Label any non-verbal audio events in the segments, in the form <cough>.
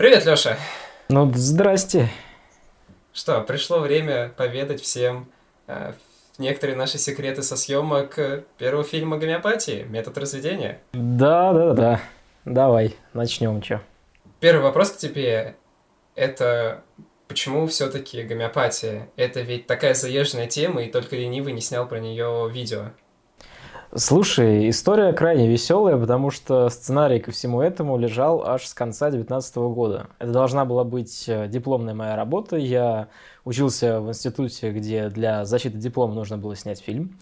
Привет, Лёша. Ну, здрасте. Что, пришло время поведать всем э, некоторые наши секреты со съемок э, первого фильма «Гомеопатии. Метод разведения». Да, да, да. Давай, начнем, чё. Первый вопрос к тебе. Это почему все-таки гомеопатия? Это ведь такая заезженная тема, и только ленивый не снял про нее видео. Слушай, история крайне веселая, потому что сценарий ко всему этому лежал аж с конца 2019 года. Это должна была быть э, дипломная моя работа. Я учился в институте, где для защиты диплома нужно было снять фильм.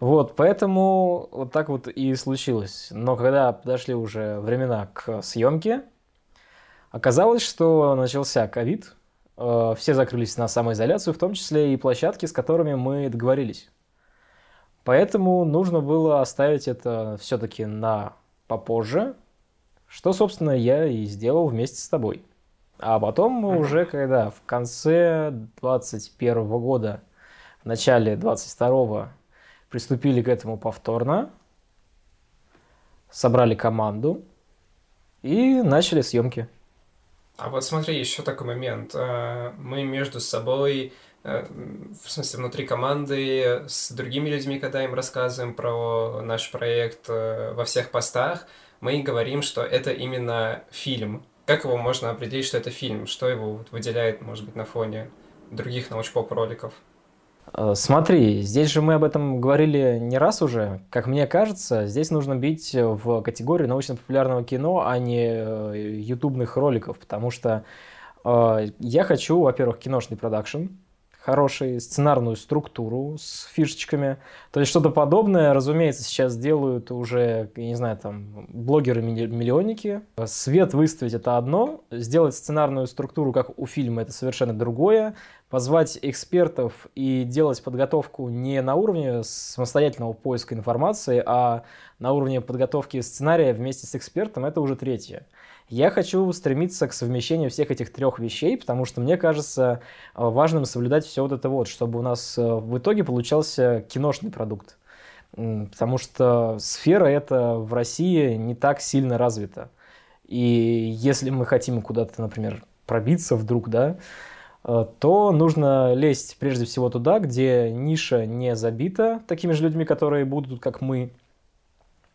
Вот, поэтому вот так вот и случилось. Но когда подошли уже времена к съемке, оказалось, что начался ковид, э, все закрылись на самоизоляцию, в том числе и площадки, с которыми мы договорились. Поэтому нужно было оставить это все-таки на попозже, что, собственно, я и сделал вместе с тобой. А потом мы уже, когда в конце 21 года, в начале 22 приступили к этому повторно, собрали команду и начали съемки. А вот смотри, еще такой момент. Э, мы между собой Э, в смысле, внутри команды с другими людьми, когда им рассказываем про наш проект э, во всех постах, мы говорим, что это именно фильм. Как его можно определить, что это фильм? Что его выделяет, может быть, на фоне других научпоп роликов? Э, смотри, здесь же мы об этом говорили не раз уже. Как мне кажется, здесь нужно бить в категорию научно-популярного кино, а не ютубных роликов, потому что э, я хочу, во-первых, киношный продакшн, хороший, сценарную структуру с фишечками. То есть что-то подобное, разумеется, сейчас делают уже, я не знаю, там, блогеры-миллионники. Свет выставить это одно, сделать сценарную структуру, как у фильма, это совершенно другое. Позвать экспертов и делать подготовку не на уровне самостоятельного поиска информации, а на уровне подготовки сценария вместе с экспертом, это уже третье. Я хочу стремиться к совмещению всех этих трех вещей, потому что мне кажется важным соблюдать все вот это вот, чтобы у нас э, в итоге получался киношный продукт. Потому что сфера эта в России не так сильно развита. И если мы хотим куда-то, например, пробиться вдруг, да, то нужно лезть прежде всего туда, где ниша не забита такими же людьми, которые будут, как мы,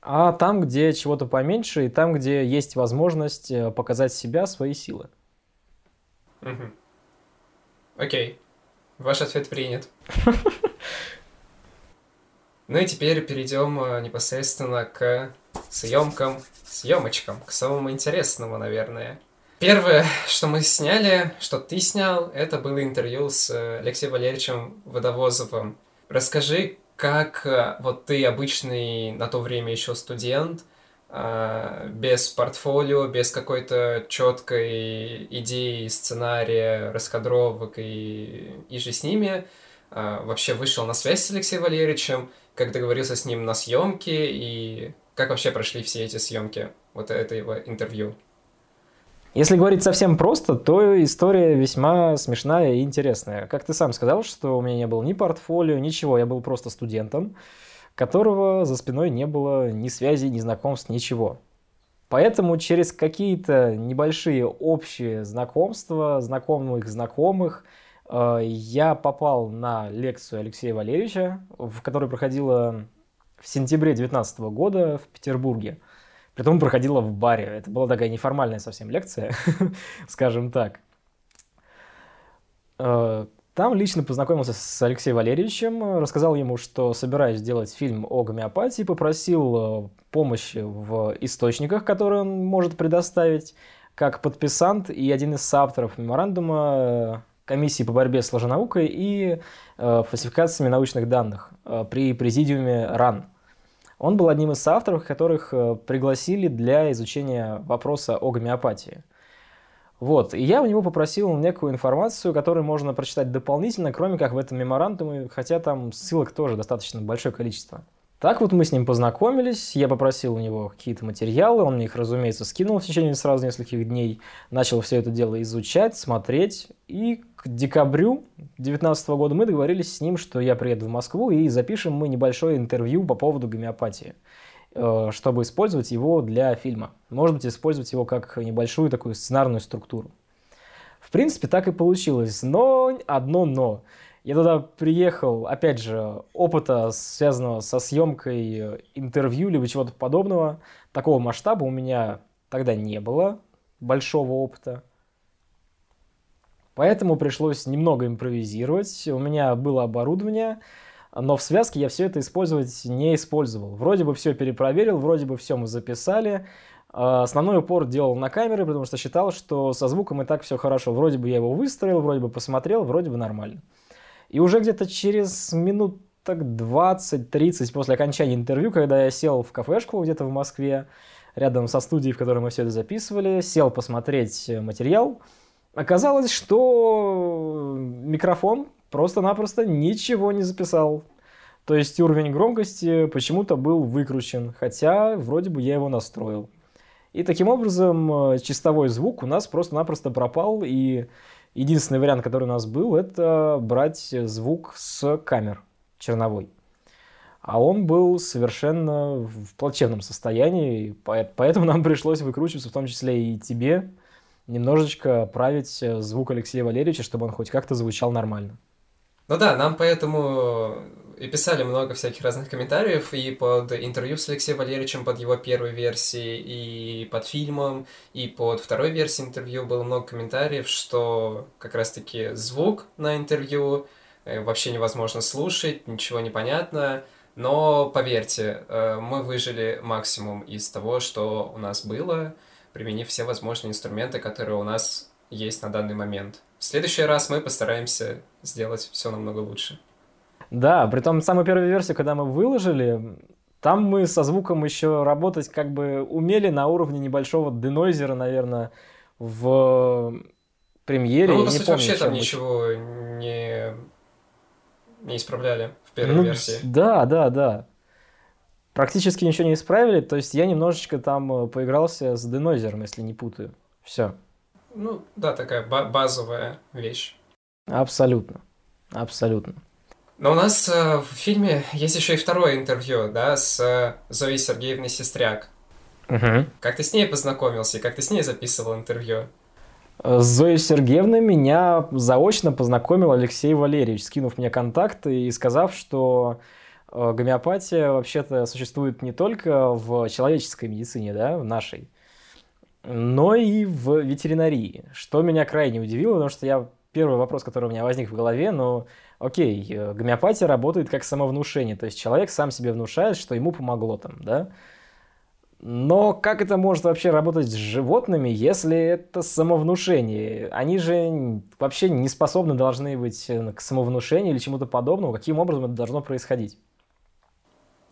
а там, где чего-то поменьше, и там, где есть возможность э, показать себя, свои силы. Окей. Ваш ответ принят. <laughs> Ну и теперь перейдем э, непосредственно к съемкам, съемочкам, к самому интересному, наверное. Первое, что мы сняли, что ты снял, это было интервью с э, Алексеем Валерьевичем Водовозовым. Расскажи, как э, вот ты обычный на то время еще студент, э, без портфолио, без какой-то четкой идеи, сценария, раскадровок и, и же с ними, вообще вышел на связь с Алексеем Валерьевичем, как договорился с ним на съемке и как вообще прошли все эти съемки вот этого интервью? Если говорить совсем просто, то история весьма смешная и интересная. Как ты сам сказал, что у меня не было ни портфолио, ничего, я был просто студентом, которого за спиной не было ни связи, ни знакомств, ничего. Поэтому через какие-то небольшие общие знакомства, знакомых знакомых, э, я попал на лекцию Алексея Валерьевича, в которой проходила в сентябре 2019 года в Петербурге. Притом проходила в баре. Это была такая неформальная совсем лекция, <laughs> скажем так. Э, там лично познакомился с Алексеем Валерьевичем, рассказал ему, что собираюсь сделать фильм о гомеопатии, попросил э, помощи в источниках, которые он может предоставить, как подписант и один из соавторов меморандума э, комиссии по борьбе с лженаукой и фальсификациями научных данных при президиуме РАН. Он был одним из авторов, которых э, пригласили для изучения вопроса о гомеопатии. Вот, и я у него попросил некую информацию, которую можно прочитать дополнительно, кроме как в этом меморандуме, хотя там ссылок тоже достаточно большое количество. Так вот мы с ним познакомились, я попросил у него какие-то материалы, он мне их, разумеется, скинул в течение сразу нескольких дней, начал все это дело изучать, смотреть, и к декабрю 2019 года мы договорились с ним, что я приеду в Москву и запишем мы небольшое интервью по поводу гомеопатии. э, чтобы использовать его для фильма. Может быть, использовать его как небольшую такую сценарную структуру. В принципе, так и получилось. Но одно но. Я туда приехал, опять же, опыта, связанного со съемкой интервью, либо чего-то подобного, такого масштаба у меня тогда не было, большого опыта. Поэтому пришлось немного импровизировать. У меня было оборудование, но в связке я все это использовать не использовал. Вроде бы все перепроверил, вроде бы все мы записали. А, основной упор делал на камеры, потому что считал, что со звуком и так все хорошо. Вроде бы я его выстроил, вроде бы посмотрел, вроде бы нормально. И уже где-то через минут так 20-30 после окончания интервью, когда я сел в кафешку где-то в Москве, рядом со студией, в которой мы все это записывали, сел посмотреть материал, оказалось, что микрофон просто-напросто ничего не записал. То есть уровень громкости почему-то был выкручен, хотя вроде бы я его настроил. И таким образом чистовой звук у нас просто-напросто пропал, и единственный вариант, который у нас был, это брать звук с камер черновой. А он был совершенно в плачевном состоянии, поэтому нам пришлось выкручиваться, в том числе и тебе, немножечко править звук Алексея Валерьевича, чтобы он хоть как-то звучал нормально. Ну да, нам поэтому и писали много всяких разных комментариев и под интервью с Алексеем Валерьевичем, под его первой версией, и под фильмом, и под второй версией интервью было много комментариев, что как раз-таки звук на интервью э, вообще невозможно слушать, ничего не понятно, но поверьте, э, мы выжили максимум из того, что у нас было, применив все возможные инструменты, которые у нас есть на данный момент. В следующий раз мы постараемся сделать все намного лучше. Да, при том самую первую версию, когда мы выложили, там мы со звуком еще работать как бы умели на уровне небольшого денойзера, наверное, в премьере. Ну, мы, по сути, вообще там ничего не, не исправляли в первой ну, версии. Да, да, да. Практически ничего не исправили, то есть я немножечко там поигрался с денойзером, если не путаю. Все. Ну, да, такая базовая вещь. Абсолютно. Абсолютно. Но у нас э, в фильме есть еще и второе интервью, да, с э, Зоей Сергеевной Сестряк. Угу. Как ты с ней познакомился и как ты с ней записывал интервью? С Зоей Сергеевной меня заочно познакомил Алексей Валерьевич, скинув мне контакты и сказав, что э, гомеопатия вообще-то существует не только в человеческой медицине, да, в нашей, но и в ветеринарии, что меня крайне удивило, потому что я первый вопрос, который у меня возник в голове, ну, окей, э, гомеопатия работает как самовнушение, то есть человек сам себе внушает, что ему помогло там, да, но как это может вообще работать с животными, если это самовнушение? Они же вообще не способны должны быть э, к самовнушению или чему-то подобному. Каким образом это должно происходить?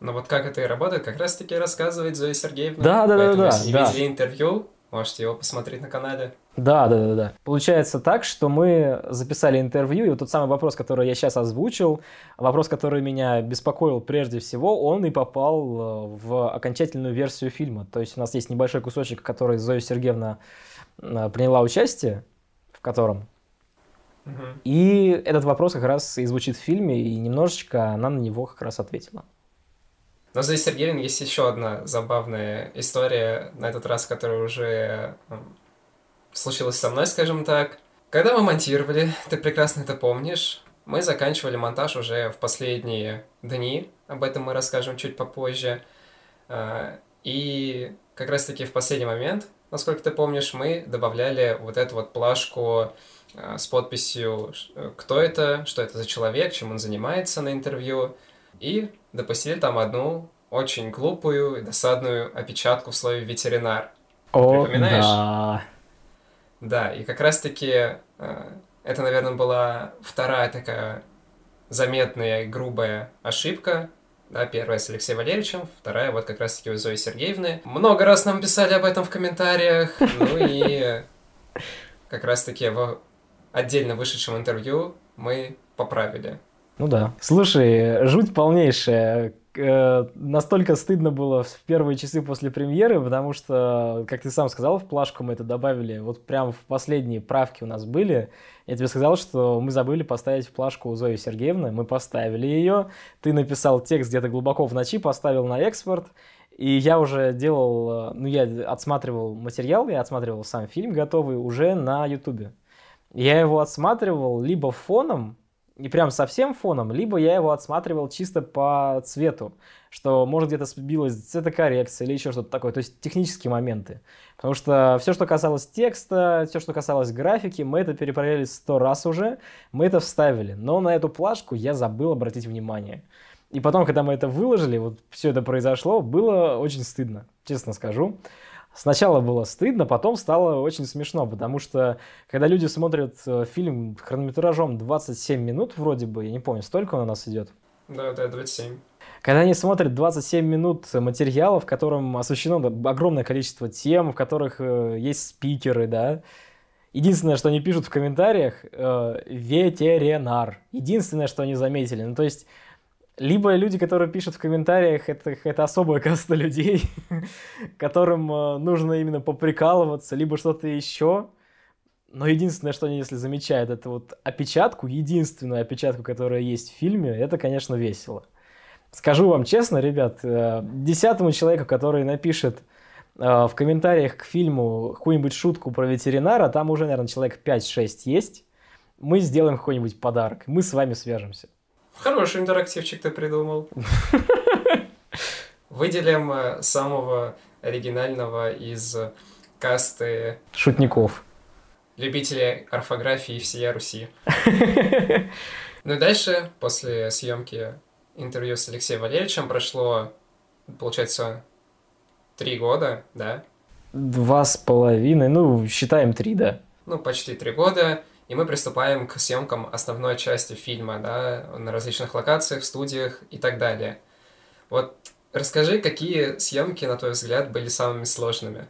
Ну вот как это и работает, как раз-таки рассказывает Зоя Сергеевна. Да, да, да, да. Если да. видели интервью, Можете его посмотреть на канале. Да, да, да, да. Получается так, что мы записали интервью, и вот тот самый вопрос, который я сейчас озвучил, вопрос, который меня беспокоил прежде всего, он и попал э, в окончательную версию фильма. То есть у нас есть небольшой кусочек, который Зоя Сергеевна э, приняла участие, в котором. Угу. И этот вопрос как раз и звучит в фильме, и немножечко она на него как раз ответила. Но за Сергеевин есть еще одна забавная история, на этот раз, которая уже случилась со мной, скажем так. Когда мы монтировали, ты прекрасно это помнишь, мы заканчивали монтаж уже в последние дни, об этом мы расскажем чуть попозже. А, и как раз-таки в последний момент, насколько ты помнишь, мы добавляли вот эту вот плашку а, с подписью, кто это, что это за человек, чем он занимается на интервью. И допустили там одну очень глупую и досадную опечатку в слове ветеринар. О, Припоминаешь? да. Да, и как раз-таки э, это, наверное, была вторая такая заметная и грубая ошибка. Да, первая с Алексеем Валерьевичем, вторая вот как раз-таки у Зои Сергеевны. Много раз нам писали об этом в комментариях, ну и <laughs> как раз-таки в отдельно вышедшем интервью мы поправили ну да. Слушай, жуть полнейшая. Э, настолько стыдно было в первые часы после премьеры, потому что, как ты сам сказал, в плашку мы это добавили. Вот прям в последние правки у нас были. Я тебе сказал, что мы забыли поставить в плашку у Зои Сергеевны. Мы поставили ее. Ты написал текст где-то глубоко в ночи, поставил на экспорт. И я уже делал, ну, я отсматривал материал, я отсматривал сам фильм готовый уже на Ютубе. Я его отсматривал либо фоном, не прям совсем фоном, либо я его отсматривал чисто по цвету, что может где-то сбилась цветокоррекция или еще что-то такое, то есть технические моменты. Потому что все, что касалось текста, все, что касалось графики, мы это перепроверили сто раз уже, мы это вставили. Но на эту плашку я забыл обратить внимание. И потом, когда мы это выложили, вот все это произошло, было очень стыдно, честно скажу. Сначала было стыдно, потом стало очень смешно, потому что когда люди смотрят э, фильм хронометражом 27 минут, вроде бы, я не помню, столько он у нас идет. Да, да, 27. Когда они смотрят 27 минут материала, в котором освещено огромное количество тем, в которых э, есть спикеры, да, Единственное, что они пишут в комментариях, э, ветеринар. Единственное, что они заметили. Ну, то есть, либо люди, которые пишут в комментариях, это, это особая каста людей, <laughs> которым э, нужно именно поприкалываться, либо что-то еще. Но единственное, что они, если замечают, это вот опечатку, единственную опечатку, которая есть в фильме, это, конечно, весело. Скажу вам честно, ребят, э, десятому человеку, который напишет э, в комментариях к фильму какую-нибудь шутку про ветеринара, там уже, наверное, человек 5-6 есть, мы сделаем какой-нибудь подарок, мы с вами свяжемся. Хороший интерактивчик ты придумал. <laughs> Выделим э, самого оригинального из касты... Шутников. Любителей орфографии всея Руси. <laughs> Ну и дальше, после съемки интервью с Алексеем Валерьевичем, прошло, получается, три года, да? Два с половиной, ну, считаем три, да. Ну, почти три года и мы приступаем к съемкам основной части фильма, да, на различных локациях, студиях и так далее. Вот расскажи, какие съемки, на твой взгляд, были самыми сложными?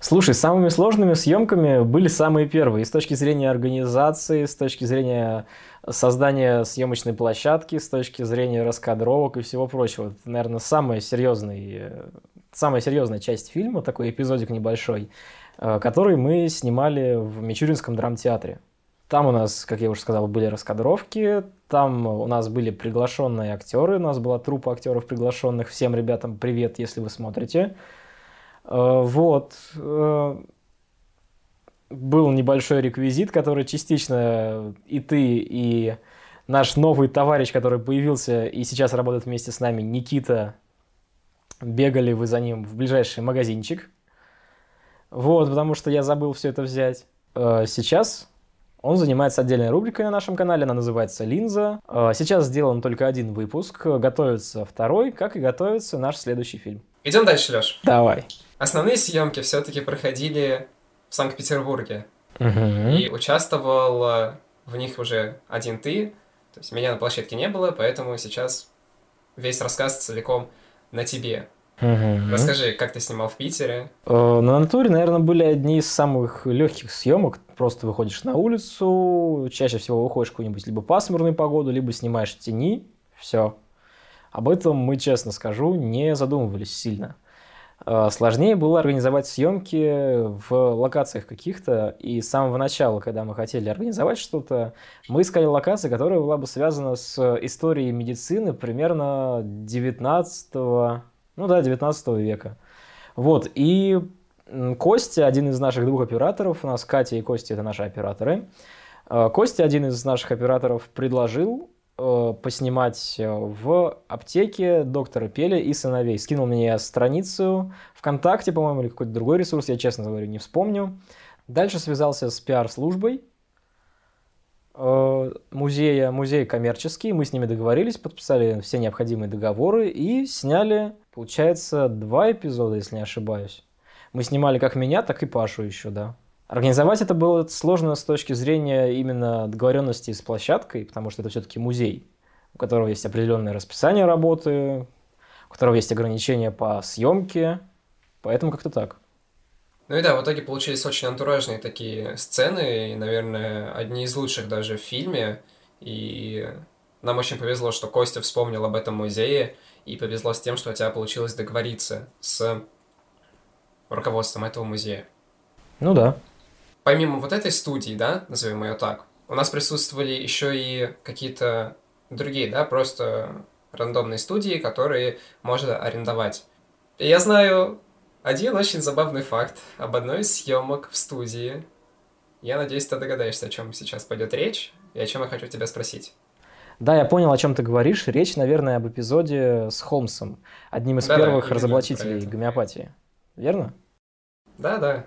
Слушай, самыми сложными съемками были самые первые. И с точки зрения организации, с точки зрения создания съемочной площадки, с точки зрения раскадровок и всего прочего. Это, наверное, самая серьезная, самая серьезная часть фильма, такой эпизодик небольшой, э, который мы снимали в Мичуринском драмтеатре. Там у нас, как я уже сказал, были раскадровки, там у нас были приглашенные актеры, у нас была труппа актеров приглашенных. Всем ребятам привет, если вы смотрите. Э, вот. Э, был небольшой реквизит, который частично и ты, и наш новый товарищ, который появился и сейчас работает вместе с нами, Никита, бегали вы за ним в ближайший магазинчик. Вот, потому что я забыл все это взять. Э, сейчас он занимается отдельной рубрикой на нашем канале, она называется «Линза». А, сейчас сделан только один выпуск, готовится второй, как и готовится наш следующий фильм. Идем дальше, Леш. Давай. Основные съемки все-таки проходили в Санкт-Петербурге. Угу. И участвовал в них уже один ты. То есть меня на площадке не было, поэтому сейчас весь рассказ целиком на тебе. Угу. Расскажи, как ты снимал в Питере? Э, на натуре, наверное, были одни из самых легких съемок. Просто выходишь на улицу, чаще всего выходишь в какую-нибудь либо пасмурную погоду, либо снимаешь в тени. Все. Об этом мы, честно скажу, не задумывались сильно. Э, сложнее было организовать съемки в локациях каких-то. И с самого начала, когда мы хотели организовать что-то, мы искали локацию, которая была бы связана с историей медицины примерно 19 ну да, 19 века. Вот, и Костя, один из наших двух операторов, у нас Катя и Костя это наши операторы. Э, Костя, один из наших операторов, предложил э, поснимать э, в аптеке доктора Пеля и сыновей. Скинул мне страницу ВКонтакте, по-моему, или какой-то другой ресурс, я, честно говоря, не вспомню. Дальше связался с пиар-службой музея, музей коммерческий, мы с ними договорились, подписали все необходимые договоры и сняли Получается, два эпизода, если не ошибаюсь. Мы снимали как меня, так и Пашу еще, да. Организовать это было сложно с точки зрения именно договоренности с площадкой, потому что это все-таки музей, у которого есть определенное расписание работы, у которого есть ограничения по съемке, поэтому как-то так. Ну и да, в итоге получились очень антуражные такие сцены, и, наверное, одни из лучших даже в фильме. И нам очень повезло, что Костя вспомнил об этом музее, и повезло с тем, что у тебя получилось договориться с руководством этого музея. Ну да. Помимо вот этой студии, да, назовем ее так, у нас присутствовали еще и какие-то другие, да, просто рандомные студии, которые можно арендовать. Я знаю один очень забавный факт об одной из съемок в студии. Я надеюсь, ты догадаешься, о чем сейчас пойдет речь и о чем я хочу тебя спросить. Да, я понял, о чем ты говоришь. Речь, наверное, об эпизоде с Холмсом, одним из да, первых да, разоблачителей гомеопатии. Верно? Да, да.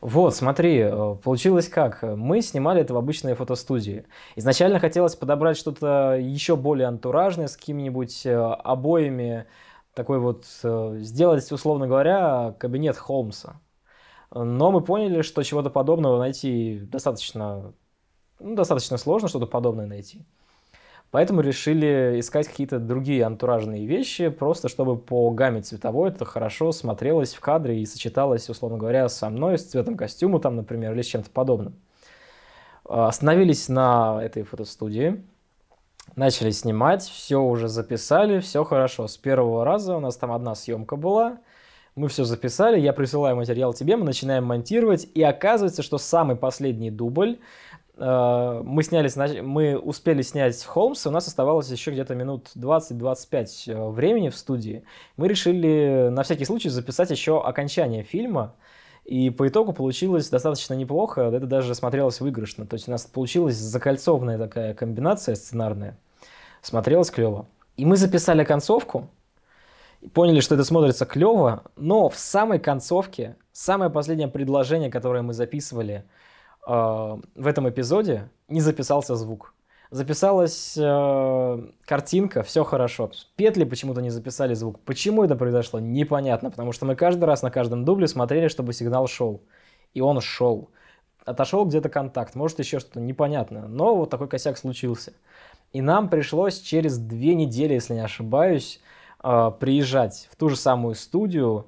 Вот, смотри, э, получилось как. Мы снимали это в обычной фотостудии. Изначально хотелось подобрать что-то еще более антуражное с какими-нибудь э, обоями, такой вот, э, сделать, условно говоря, кабинет Холмса. Но мы поняли, что чего-то подобного найти достаточно, ну, достаточно сложно, что-то подобное найти. Поэтому решили искать какие-то другие антуражные вещи, просто чтобы по гамме цветовой это хорошо смотрелось в кадре и сочеталось, условно говоря, со мной, с цветом костюма, там, например, или с чем-то подобным. А, остановились на этой фотостудии, начали снимать, все уже записали, все хорошо. С первого раза у нас там одна съемка была, мы все записали, я присылаю материал тебе, мы начинаем монтировать, и оказывается, что самый последний дубль мы сняли, мы успели снять Холмса, у нас оставалось еще где-то минут 20-25 э, времени в студии. Мы решили на всякий случай записать еще окончание фильма, и по итогу получилось достаточно неплохо, это даже смотрелось выигрышно. То есть у нас получилась закольцованная такая комбинация сценарная, смотрелось клево. И мы записали концовку, поняли, что это смотрится клево, но в самой концовке, самое последнее предложение, которое мы записывали – в этом эпизоде не записался звук. Записалась э, картинка, все хорошо. Петли почему-то не записали звук. Почему это произошло, непонятно, потому что мы каждый раз на каждом дубле смотрели, чтобы сигнал шел. И он шел. Отошел где-то контакт, может еще что-то, непонятно. Но вот такой косяк случился. И нам пришлось через две недели, если не ошибаюсь, э, приезжать в ту же самую студию,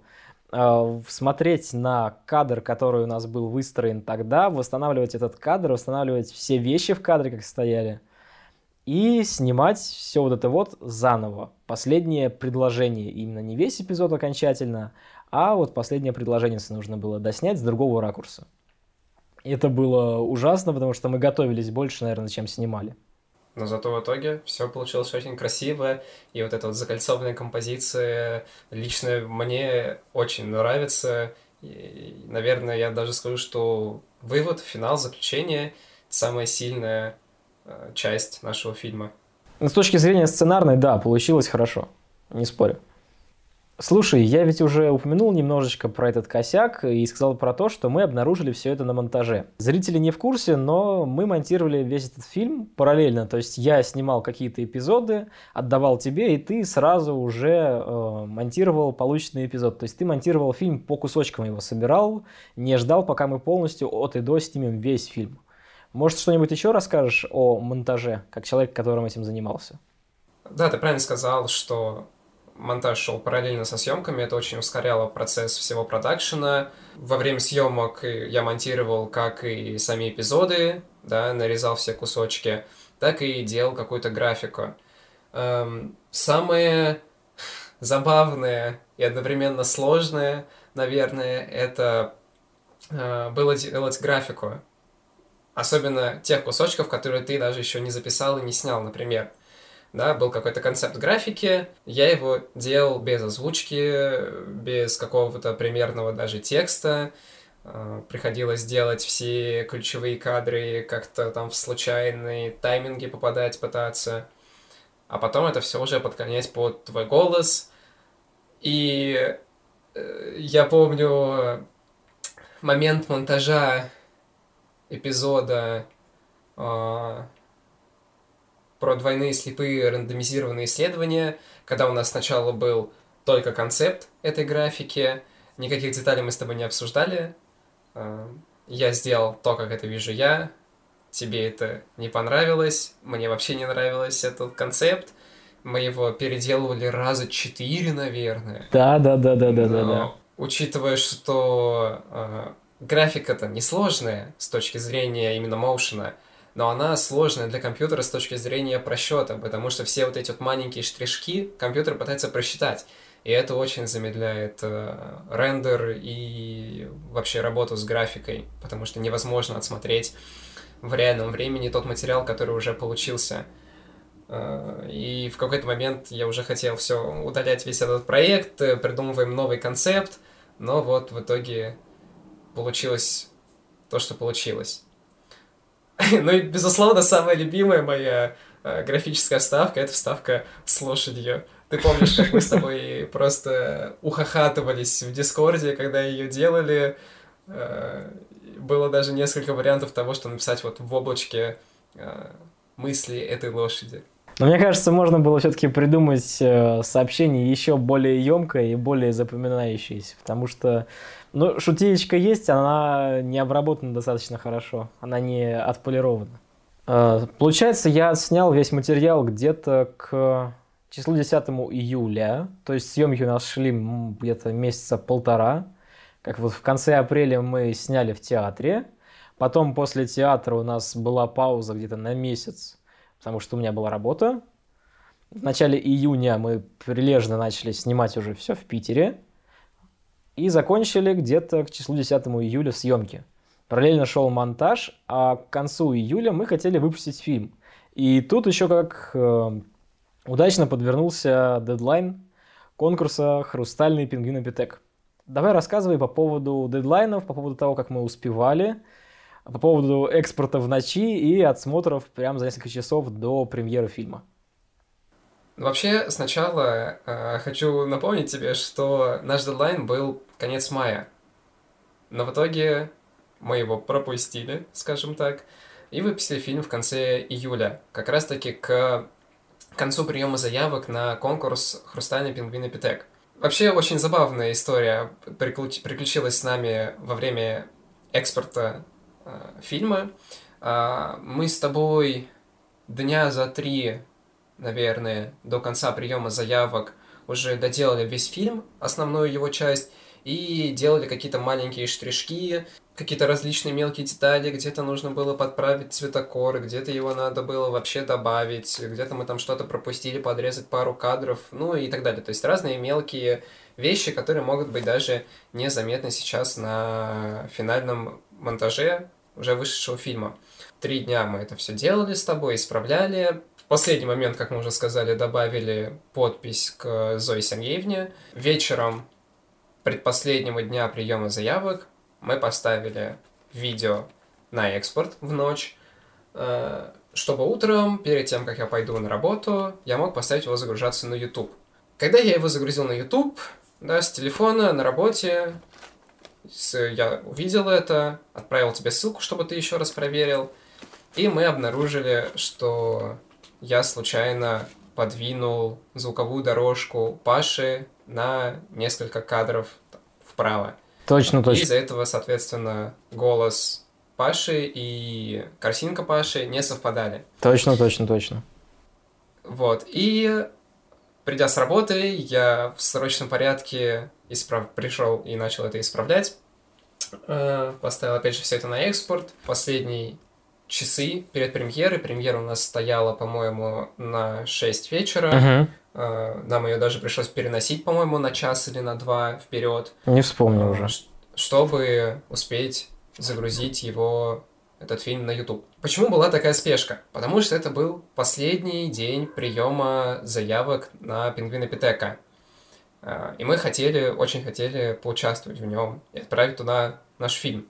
смотреть на кадр, который у нас был выстроен тогда, восстанавливать этот кадр, восстанавливать все вещи в кадре, как стояли, и снимать все вот это вот заново. Последнее предложение, именно не весь эпизод окончательно, а вот последнее предложение нужно было доснять с другого ракурса. Это было ужасно, потому что мы готовились больше, наверное, чем снимали но зато в итоге все получилось очень красиво, и вот эта вот закольцованная композиция лично мне очень нравится, и, наверное, я даже скажу, что вывод, финал, заключение — самая сильная э, часть нашего фильма. С точки зрения сценарной, да, получилось хорошо, не спорю. Слушай, я ведь уже упомянул немножечко про этот косяк и сказал про то, что мы обнаружили все это на монтаже. Зрители не в курсе, но мы монтировали весь этот фильм параллельно. То есть я снимал какие-то эпизоды, отдавал тебе, и ты сразу уже э, монтировал полученный эпизод. То есть ты монтировал фильм по кусочкам его собирал, не ждал, пока мы полностью от и до снимем весь фильм. Может, что-нибудь еще расскажешь о монтаже, как человек, которым этим занимался? Да, ты правильно сказал, что монтаж шел параллельно со съемками, это очень ускоряло процесс всего продакшена. Во время съемок я монтировал как и сами эпизоды, да, нарезал все кусочки, так и делал какую-то графику. Эм, самое забавное и одновременно сложное, наверное, это э, было делать графику. Особенно тех кусочков, которые ты даже еще не записал и не снял, например да, был какой-то концепт графики, я его делал без озвучки, без какого-то примерного даже текста, а, приходилось делать все ключевые кадры, как-то там в случайные тайминги попадать пытаться, а потом это все уже подгонять под твой голос, и э, я помню момент монтажа эпизода а, про двойные слепые рандомизированные исследования, когда у нас сначала был только концепт этой графики, никаких деталей мы с тобой не обсуждали. А, я сделал то, как это вижу я, тебе это не понравилось, мне вообще не нравилось этот концепт, мы его переделывали раза четыре, наверное. Да, да, да, да, да, да, да. Учитывая, что э, графика-то несложная с точки зрения именно моушена, но она сложная для компьютера с точки зрения просчета, потому что все вот эти вот маленькие штришки компьютер пытается просчитать. И это очень замедляет э, рендер и вообще работу с графикой, потому что невозможно отсмотреть в реальном времени тот материал, который уже получился. Э, и в какой-то момент я уже хотел все удалять весь этот проект, э, придумываем новый концепт, но вот в итоге получилось то, что получилось. <laughs> Ну и, безусловно, самая любимая моя э, графическая вставка — это вставка с лошадью. Ты помнишь, как мы с тобой просто ухахатывались в Дискорде, когда ее делали? Было даже несколько вариантов того, что написать вот в облачке мысли этой лошади. Но мне кажется, можно было все-таки придумать э, сообщение еще более емкое и более запоминающееся, потому что, ну, шутеечка есть, она не обработана достаточно хорошо, она не отполирована. Э, получается, я снял весь материал где-то к числу 10 июля, то есть съемки у нас шли где-то месяца полтора, как вот в конце апреля мы сняли в театре, потом после театра у нас была пауза где-то на месяц, потому что у меня была работа. В начале июня мы прилежно начали снимать уже все в Питере. И закончили где-то к числу 10 июля съемки. Параллельно шел монтаж, а к концу июля мы хотели выпустить фильм. И тут еще как э, удачно подвернулся дедлайн конкурса «Хрустальный пингвин Эпитек». Давай рассказывай по поводу дедлайнов, по поводу того, как мы успевали – по поводу экспорта в ночи и отсмотров прямо за несколько часов до премьеры фильма. Вообще, сначала э, хочу напомнить тебе, что наш дедлайн был конец мая. Но в итоге мы его пропустили, скажем так, и выпустили фильм в конце июля, как раз-таки к концу приема заявок на конкурс «Хрустальный пингвин Эпитек». Вообще, очень забавная история приключилась с нами во время экспорта Э, фильма. А, мы с тобой дня за три, наверное, до конца приема заявок уже доделали весь фильм, основную его часть, и делали какие-то маленькие штришки, какие-то различные мелкие детали, где-то нужно было подправить цветокор, где-то его надо было вообще добавить, где-то мы там что-то пропустили, подрезать пару кадров, ну и так далее. То есть разные мелкие вещи, которые могут быть даже незаметны сейчас на финальном монтаже уже вышедшего фильма. Три дня мы это все делали с тобой, исправляли. В последний момент, как мы уже сказали, добавили подпись к Зое Сергеевне. Вечером предпоследнего дня приема заявок мы поставили видео на экспорт в ночь, э, чтобы утром, перед тем, как я пойду на работу, я мог поставить его загружаться на YouTube. Когда я его загрузил на YouTube, да, с телефона на работе, я увидел это, отправил тебе ссылку, чтобы ты еще раз проверил, и мы обнаружили, что я случайно подвинул звуковую дорожку Паши на несколько кадров вправо. Точно, точно. Из-за этого, соответственно, голос Паши и картинка Паши не совпадали. Точно, точно, точно. Вот. И придя с работы, я в срочном порядке исправ... пришел и начал это исправлять. Э, поставил, опять же, все это на экспорт. Последние часы перед премьерой. Премьера у нас стояла, по-моему, на 6 вечера. Uh-huh. Нам ее даже пришлось переносить, по-моему, на час или на два вперед. Не вспомню уже. Чтобы успеть загрузить его, этот фильм, на YouTube. Почему была такая спешка? Потому что это был последний день приема заявок на Пингвина Питека. А, и мы хотели, очень хотели поучаствовать в нем и отправить туда наш фильм.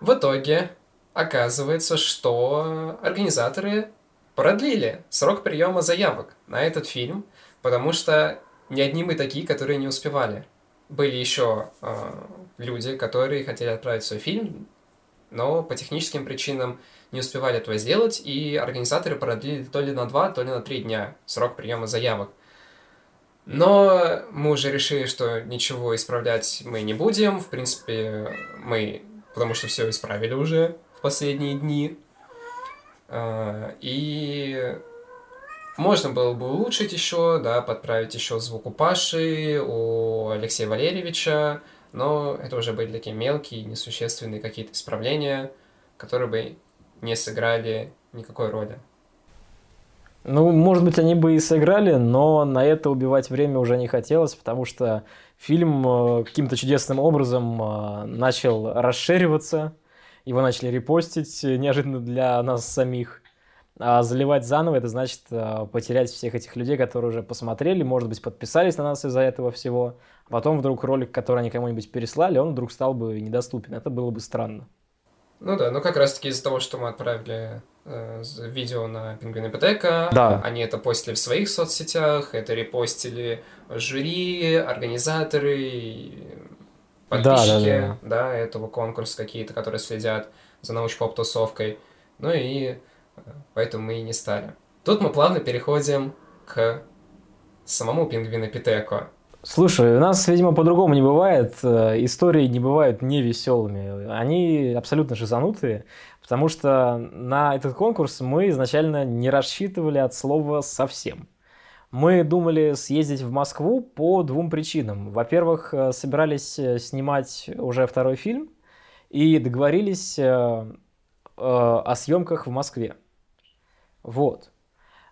В итоге оказывается, что организаторы продлили срок приема заявок на этот фильм, потому что не одни мы такие, которые не успевали. Были еще э, люди, которые хотели отправить свой фильм, но по техническим причинам не успевали этого сделать, и организаторы продлили то ли на два, то ли на три дня срок приема заявок. Но мы уже решили, что ничего исправлять мы не будем. В принципе, мы... Потому что все исправили уже в последние дни. А, и можно было бы улучшить еще, да, подправить еще звук у Паши, у Алексея Валерьевича, но это уже были такие мелкие, несущественные какие-то исправления, которые бы не сыграли никакой роли. Ну, может быть, они бы и сыграли, но на это убивать время уже не хотелось, потому что фильм э, каким-то чудесным образом э, начал расшириваться, его начали репостить неожиданно для нас самих. А заливать заново, это значит потерять всех этих людей, которые уже посмотрели, может быть, подписались на нас из-за этого всего. А потом вдруг ролик, который они кому-нибудь переслали, он вдруг стал бы недоступен. Это было бы странно. Ну да, ну как раз-таки из-за того, что мы отправили э, видео на Пингвин ПТК, да. они это постили в своих соцсетях, это репостили жюри, организаторы, подписчики да, да, да. да, этого конкурса какие-то, которые следят за научно-поп-тусовкой. Ну и э, поэтому мы и не стали. Тут мы плавно переходим к самому пингвину Питеко. Слушай, у нас, видимо, по-другому не бывает. Э, истории не бывают невеселыми. Они абсолютно шизанутые, потому что на этот конкурс мы изначально не рассчитывали от слова совсем. Мы думали съездить в Москву по двум причинам. Во-первых, э, собирались э, снимать уже второй фильм и договорились о съемках в Москве. Вот.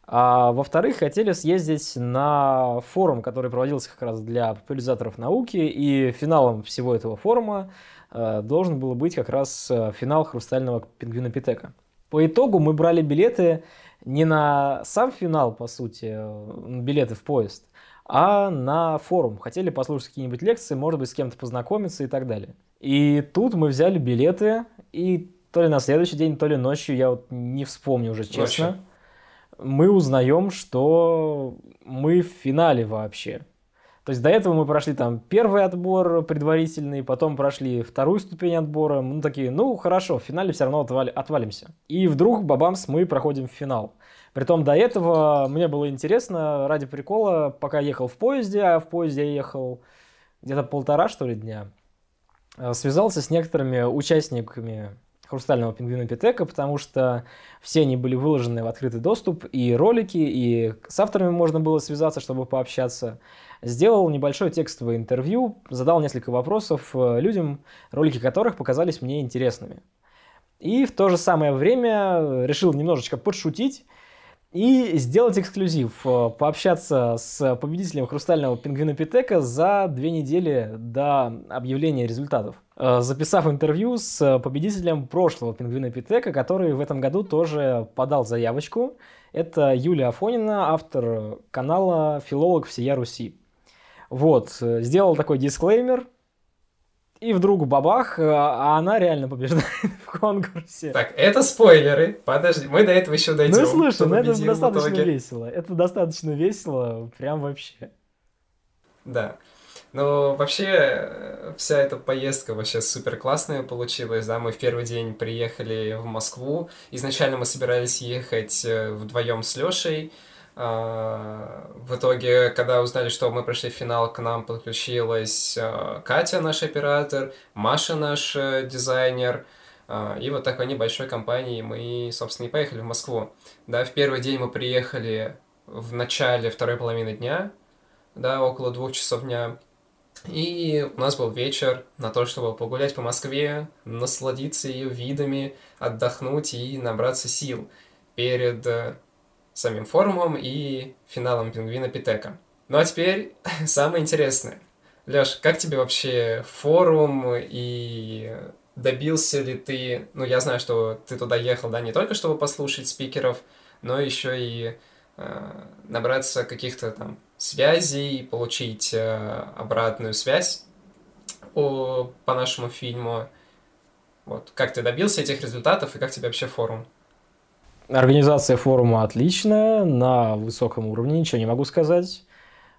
А во-вторых, хотели съездить на форум, который проводился как раз для популяризаторов науки, и финалом всего этого форума э, должен был быть как раз э, финал «Хрустального пингвина Питека». По итогу мы брали билеты не на сам финал, по сути, э, билеты в поезд, а на форум. Хотели послушать какие-нибудь лекции, может быть, с кем-то познакомиться и так далее. И тут мы взяли билеты, и то ли на следующий день, то ли ночью, я вот не вспомню уже честно. Ночью мы узнаем, что мы в финале вообще. То есть до этого мы прошли там первый отбор предварительный, потом прошли вторую ступень отбора. Мы такие, ну хорошо, в финале все равно отвали, отвалимся. И вдруг, бабамс, мы проходим в финал. Притом до этого мне было интересно, ради прикола, пока ехал в поезде, а в поезде я ехал где-то полтора, что ли, дня, э, связался с некоторыми участниками хрустального пингвина Питека, потому что все они были выложены в открытый доступ, и ролики, и с авторами можно было связаться, чтобы пообщаться. Сделал небольшое текстовое интервью, задал несколько вопросов э, людям, ролики которых показались мне интересными. И в то же самое время решил немножечко подшутить и сделать эксклюзив, э, пообщаться с победителем хрустального пингвина Питека за две недели до объявления результатов. Э, записав интервью с победителем прошлого пингвина Питека, который в этом году тоже подал заявочку. Это Юлия Афонина, автор канала «Филолог всея Руси». Вот, э, сделал такой дисклеймер, и вдруг бабах, а она реально побеждает <laughs> в конкурсе. Так, это спойлеры. Подожди, мы до этого еще дойдем. Ну слушай, ну это достаточно весело. Это достаточно весело, прям вообще. Да. Ну, вообще, вся эта поездка вообще супер классная получилась, да, мы в первый день приехали в Москву, изначально мы собирались ехать э, вдвоем с Лешей, в итоге, когда узнали, что мы прошли финал, к нам подключилась а, Катя, наш оператор, Маша, наш э, дизайнер. А, и вот такой небольшой компанией мы, собственно, и поехали в Москву. Да, в первый день мы приехали в начале второй половины дня, да, около двух часов дня. И у нас был вечер на то, чтобы погулять по Москве, насладиться ее видами, отдохнуть и набраться сил перед э, самим форумом и финалом пингвина Питека. Ну а теперь <laughs> самое интересное. Леш, как тебе вообще форум и добился ли ты, ну я знаю, что ты туда ехал, да, не только чтобы послушать спикеров, но еще и э, набраться каких-то там связей, получить э, обратную связь о, по нашему фильму. Вот, как ты добился этих результатов и как тебе вообще форум? Организация форума отличная, на высоком уровне, ничего не могу сказать.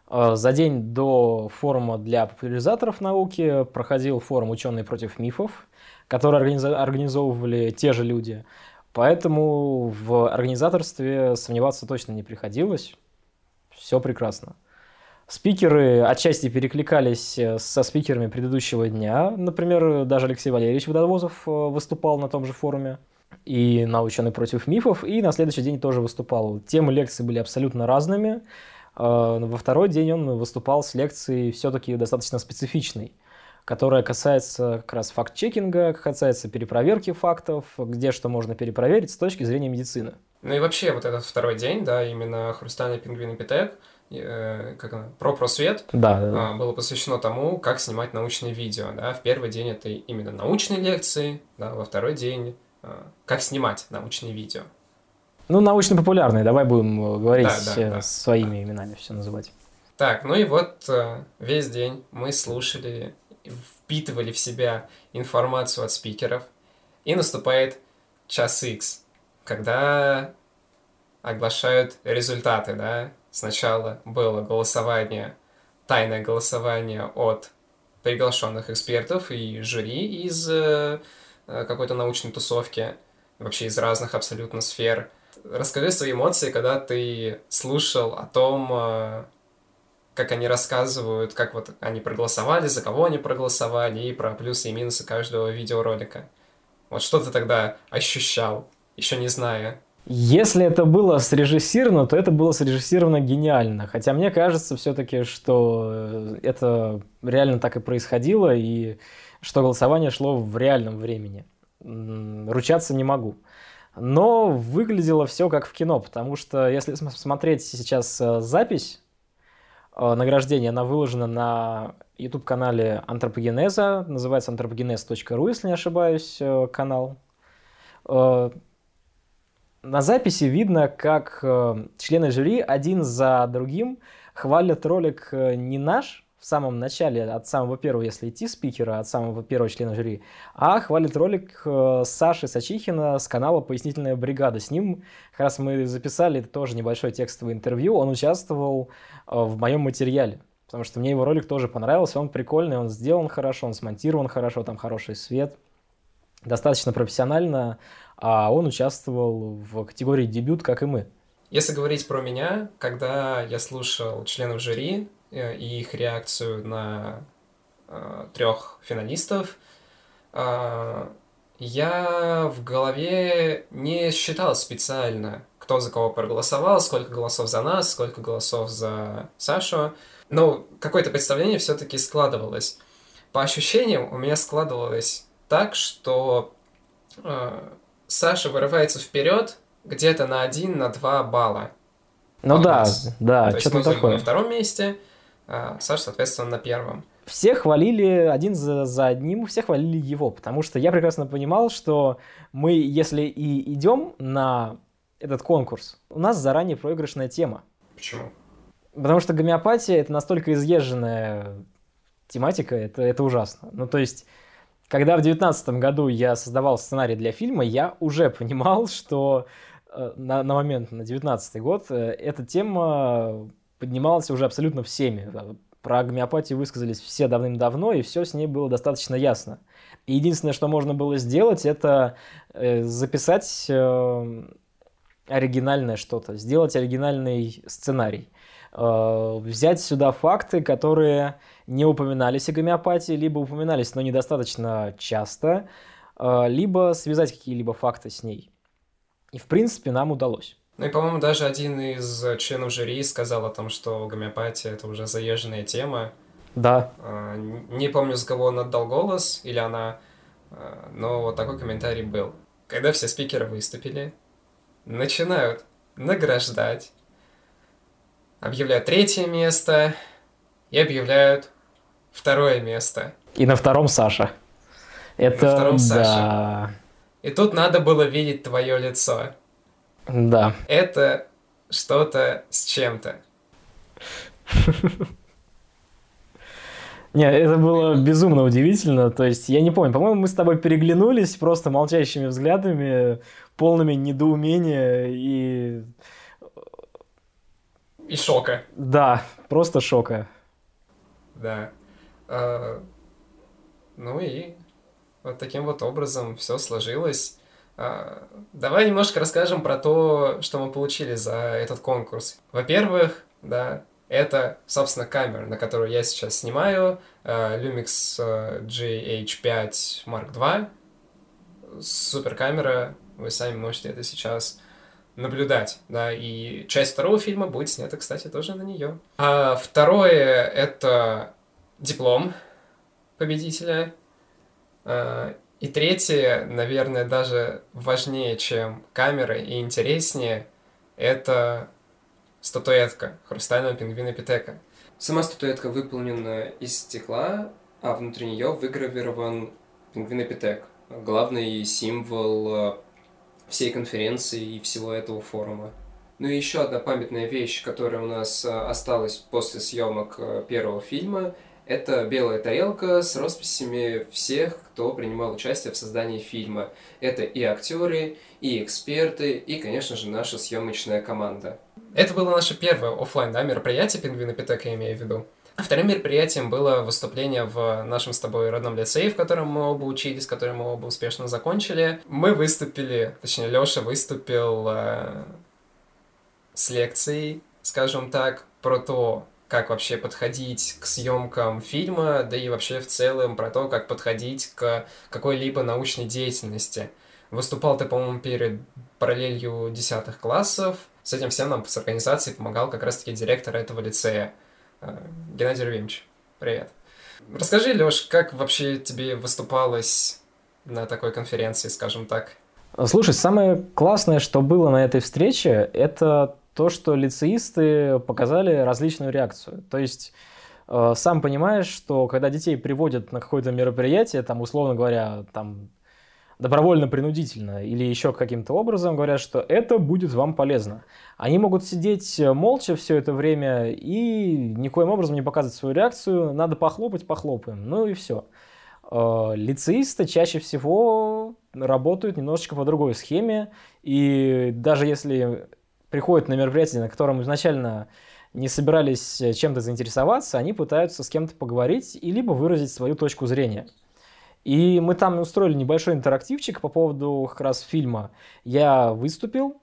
А, за день до форума для популяризаторов науки проходил форум «Ученые против мифов», который организовывали те же люди. Поэтому в организаторстве сомневаться точно не приходилось. Все прекрасно. Спикеры отчасти перекликались со спикерами предыдущего дня. Например, даже Алексей Валерьевич Водовозов э, выступал на том же форуме и на «Ученый против мифов», и на следующий день тоже выступал. Темы лекции были абсолютно разными. А, во второй день он выступал с лекцией все-таки достаточно специфичной, которая касается как раз факт-чекинга, касается перепроверки фактов, где что можно перепроверить с точки зрения медицины. Ну и вообще вот этот второй день, да, именно «Хрустальный пингвин и Питек», э, как она, про просвет да, да, да. было посвящено тому, как снимать научные видео. Да? В первый день это именно научные лекции, да, во второй день Э, как снимать научные видео. Ну, научно-популярные, давай будем э, говорить Да, да, э, да. своими именами все называть. Так, ну и вот э, весь день мы слушали, впитывали в себя информацию от спикеров, и наступает час X, когда оглашают результаты, да. Сначала было голосование, тайное голосование от приглашенных экспертов и жюри из э, э, какой-то научной тусовки, вообще из разных абсолютно сфер. Расскажи свои эмоции, когда ты слушал о том, э, как они рассказывают, как вот они проголосовали, за кого они проголосовали, и про плюсы и минусы каждого видеоролика. Вот что ты тогда ощущал, еще не зная? Если это было срежиссировано, то это было срежиссировано гениально. Хотя мне кажется все-таки, что э, это реально так и происходило, и что голосование шло в реальном времени. Ручаться не могу. Но выглядело все как в кино, потому что если см- смотреть сейчас э, запись э, награждения, она выложена на YouTube-канале Антропогенеза, называется anthropogenes.ru, если не ошибаюсь, э, канал. На записи видно, как члены жюри один за другим хвалят ролик не наш в самом начале, от самого первого, если идти спикера, от самого первого члена жюри, а хвалит ролик э, Саши Сачихина с канала «Пояснительная бригада». С ним как раз мы записали тоже небольшое текстовое интервью, он участвовал э, в моем материале. Потому что мне его ролик тоже понравился, он прикольный, он сделан хорошо, он смонтирован хорошо, там хороший свет, достаточно профессионально, а он участвовал в категории дебют, как и мы. Если говорить про меня, когда я слушал членов жюри и их реакцию на трех финалистов, э, я в голове не считал специально, кто за кого проголосовал, сколько голосов за нас, сколько голосов за Сашу. Но какое-то представление все-таки складывалось. По ощущениям у меня складывалось так, что э, Саша вырывается вперед где-то на 1 на 2 балла. Ну да, нас. да, что-то такое. на втором месте, а Саша, соответственно, на первом. Все хвалили один за, за одним, все хвалили его, потому что я прекрасно понимал, что мы, если и идем на этот конкурс, у нас заранее проигрышная тема. Почему? Потому что гомеопатия это настолько изъезженная тематика, это, это ужасно. Ну, то есть, когда в девятнадцатом году я создавал сценарий для фильма, я уже понимал, что э, на, на момент, на девятнадцатый год, э, эта тема поднималась уже абсолютно всеми. Про гомеопатию высказались все давным-давно, и все с ней было достаточно ясно. И единственное, что можно было сделать, это э, записать э, оригинальное что-то, сделать оригинальный сценарий. Э, взять сюда факты, которые не упоминались о гомеопатии, либо упоминались, но недостаточно часто, э, либо связать какие-либо факты с ней. И, в принципе, нам удалось. Ну и, по-моему, даже один из членов жюри сказал о том, что гомеопатия — это уже заезженная тема. Да, А, Не помню, с кого он отдал голос, или она, а, но вот такой комментарий был. Когда все спикеры выступили, начинают награждать, объявляют третье место и объявляют второе место. и на втором Саша. Это, втором да, Саша. И тут надо было видеть твое лицо. Да. Это что-то с чем-то. Не, это было безумно удивительно. То есть, я не помню, по-моему, мы с тобой переглянулись просто молчащими взглядами, полными недоумения и... И шока. Да, просто шока. Да. А, ну и вот таким вот образом все сложилось. А, давай немножко расскажем про то, что мы получили за этот конкурс. Во-первых, да, это, собственно, камера, на которую я сейчас снимаю, а, Lumix а, GH5 Mark II. Супер камера, вы сами можете это сейчас наблюдать, да, и часть второго фильма будет снята, кстати, тоже на нее. А второе — это диплом победителя. И третье, наверное, даже важнее, чем камера и интереснее, это статуэтка хрустального пингвина Питека. Сама статуэтка выполнена из стекла, а внутри нее выгравирован пингвин Питек, главный символ э, всей конференции и всего этого форума. Ну и еще одна памятная вещь, которая у нас э, осталась после съемок э, первого фильма, это белая тарелка с росписями всех, кто принимал участие в создании фильма. Это и актеры, и эксперты, и, конечно же, наша съемочная команда. Это было наше первое офлайн да, мероприятие Пингвинопитека, я имею в виду. Вторым мероприятием было выступление в нашем с тобой родном лицее, в котором мы оба учились, который мы оба успешно закончили. Мы выступили, точнее, Лёша выступил э, с лекцией, скажем так, про то, как вообще подходить к съемкам фильма, да и вообще в целом про то, как подходить к какой-либо научной деятельности. Выступал ты, по-моему, перед параллелью десятых классов. С этим всем нам с организацией помогал как раз-таки директор этого лицея, э, Геннадий Рувимович. Привет. Расскажи, Лёш, как вообще тебе выступалось на такой конференции, скажем так? Слушай, самое классное, что было на этой встрече, это то, что лицеисты показали различную реакцию. То есть э, сам понимаешь, что когда детей приводят на какое-то мероприятие, там, условно говоря, там, добровольно-принудительно или еще каким-то образом говорят, что это будет вам полезно. Они могут сидеть молча все это время и никоим образом не показывать свою реакцию. Надо похлопать, похлопаем. Ну и все. Э, лицеисты чаще всего работают немножечко по другой схеме. И даже если приходят на мероприятие, на котором изначально не собирались э, чем-то заинтересоваться, они пытаются с кем-то поговорить и либо выразить свою точку зрения. И мы там устроили небольшой интерактивчик по поводу как раз фильма. Я выступил,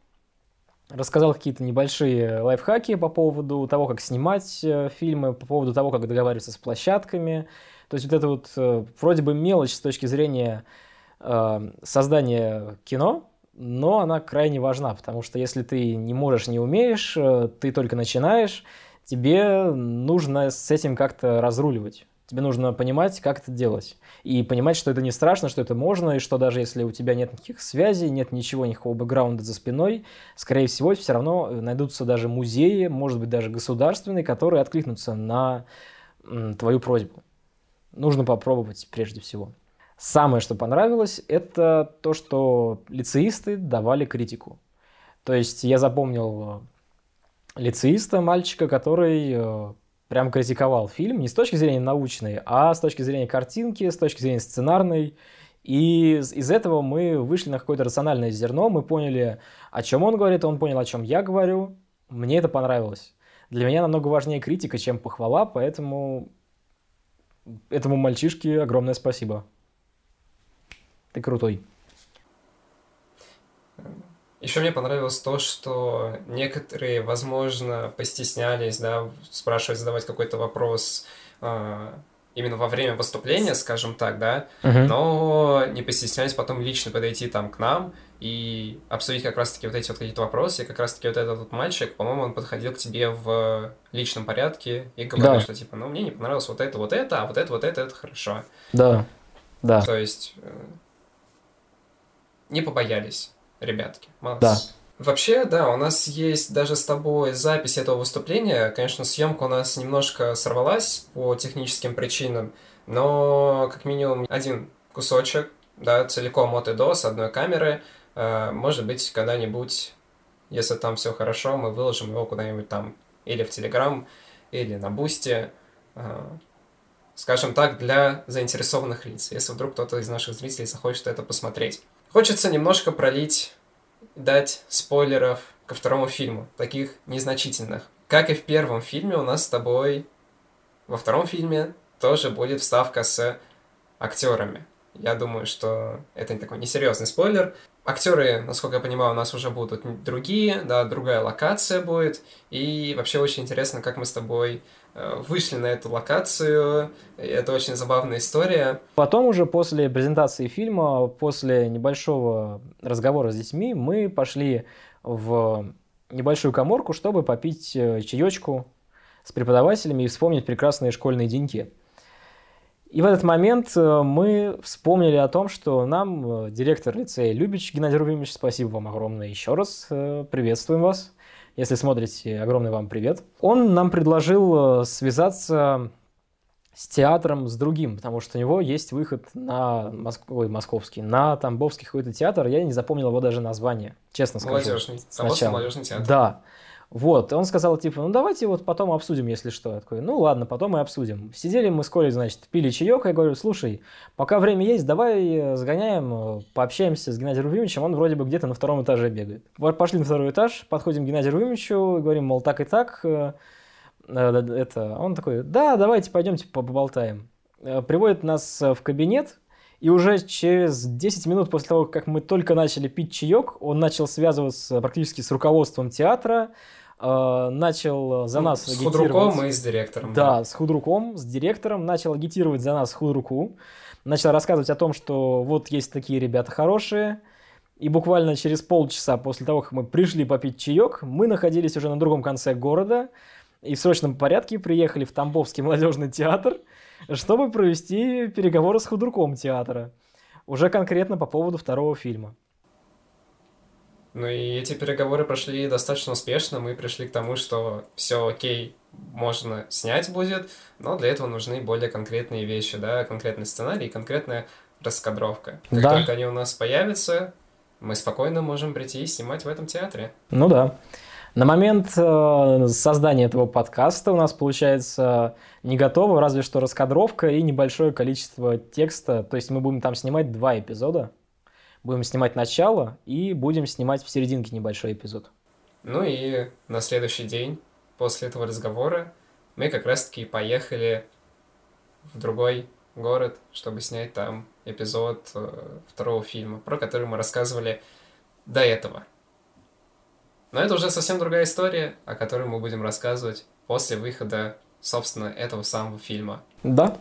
рассказал какие-то небольшие лайфхаки по поводу того, как снимать э, фильмы, по поводу того, как договариваться с площадками. То есть вот это вот э, вроде бы мелочь с точки зрения создания кино, но она крайне важна, потому что если ты не можешь, не умеешь, э, ты только начинаешь, тебе нужно с этим как-то разруливать. Тебе нужно понимать, как это делать. И понимать, что это не страшно, что это можно, и что даже если у тебя нет никаких связей, нет ничего, никакого бэкграунда за спиной, скорее всего, все равно найдутся даже музеи, может быть, даже государственные, которые откликнутся на твою просьбу. Нужно попробовать прежде всего. Самое, что понравилось, это то, что лицеисты давали критику. То есть я запомнил э, лицеиста, мальчика, который э, прям критиковал фильм не с точки зрения научной, а с точки зрения картинки, с точки зрения сценарной. И из этого мы вышли на какое-то рациональное зерно, мы поняли, о чем он говорит, он понял, о чем я говорю. Мне это понравилось. Для меня намного важнее критика, чем похвала, поэтому этому мальчишке огромное спасибо. Ты крутой. Еще мне понравилось то, что некоторые, возможно, постеснялись, да, спрашивать, задавать какой-то вопрос э, именно во время выступления, скажем так, да, uh-huh. но не постеснялись потом лично подойти там к нам и обсудить как раз-таки вот эти вот какие-то вопросы. И как раз-таки вот этот вот мальчик, по-моему, он подходил к тебе в личном порядке и говорил, да. что типа, ну, мне не понравилось вот это, вот это, а вот это, вот это, это хорошо. Да, да. То есть э, не побоялись, ребятки. Молодцы. Да. Вообще, да, у нас есть даже с тобой запись этого выступления. Конечно, съемка у нас немножко сорвалась по техническим причинам, но как минимум один кусочек, да, целиком от и до с одной камеры, э, может быть, когда-нибудь, если там все хорошо, мы выложим его куда-нибудь там или в Телеграм, или на Бусте, э, скажем так, для заинтересованных лиц, если вдруг кто-то из наших зрителей захочет это посмотреть. Хочется немножко пролить, дать спойлеров ко второму фильму, таких незначительных. Как и в первом фильме, у нас с тобой во втором фильме тоже будет вставка с актерами. Я думаю, что это такой несерьезный спойлер. Актеры, насколько я понимаю, у нас уже будут другие, да, другая локация будет. И вообще очень интересно, как мы с тобой вышли на эту локацию. Это очень забавная история. Потом уже после презентации фильма, после небольшого разговора с детьми, мы пошли в небольшую коморку, чтобы попить э, чаечку с преподавателями и вспомнить прекрасные школьные деньки. И в этот момент э, мы вспомнили о том, что нам директор лицея Любич Геннадий Рубимович, спасибо вам огромное еще раз, приветствуем вас. Если смотрите, огромный вам привет. Он нам предложил э, связаться с театром, с другим, потому что у него есть выход на Моск... Ой, московский, на Тамбовский какой-то театр, я не запомнил его даже название, честно скажу. Молодежный, Тамбовский молодежный театр. Да. Вот, он сказал, типа, ну давайте вот потом обсудим, если что. Я такой, ну ладно, потом и обсудим. Сидели мы с Колей, значит, пили чаек, я говорю, слушай, пока время есть, давай э, сгоняем, э, пообщаемся с Геннадием Рувимовичем, он вроде бы где-то на втором этаже бегает. Пошли на второй этаж, подходим к Геннадию Рувимовичу, говорим, мол, так и так, э, это, он такой, да, давайте пойдемте поболтаем. Приводит нас в кабинет, и уже через 10 минут после того, как мы только начали пить чаек, он начал связываться практически с руководством театра, начал за ну, нас с худруком и с директором. Да, да, с худруком, с директором, начал агитировать за нас худруку, начал рассказывать о том, что вот есть такие ребята хорошие, и буквально через полчаса после того, как мы пришли попить чаек, мы находились уже на другом конце города, и в срочном порядке приехали в Тамбовский молодежный театр, чтобы провести переговоры с худруком театра. Уже конкретно по поводу второго фильма. Ну и эти переговоры прошли достаточно успешно. Мы пришли к тому, что все окей, можно снять будет, но для этого нужны более конкретные вещи, да, конкретный сценарий и конкретная раскадровка. Как да. только они у нас появятся, мы спокойно можем прийти и снимать в этом театре. Ну да. На момент э, создания этого подкаста у нас получается не готово, разве что раскадровка и небольшое количество текста. То есть мы будем там снимать два эпизода. Будем снимать начало и будем снимать в серединке небольшой эпизод. Ну и на следующий день после этого разговора мы как раз-таки поехали в другой город, чтобы снять там эпизод э, второго фильма, про который мы рассказывали до этого. Но это уже совсем другая история, о которой мы будем рассказывать после выхода, собственно, этого самого фильма. Да,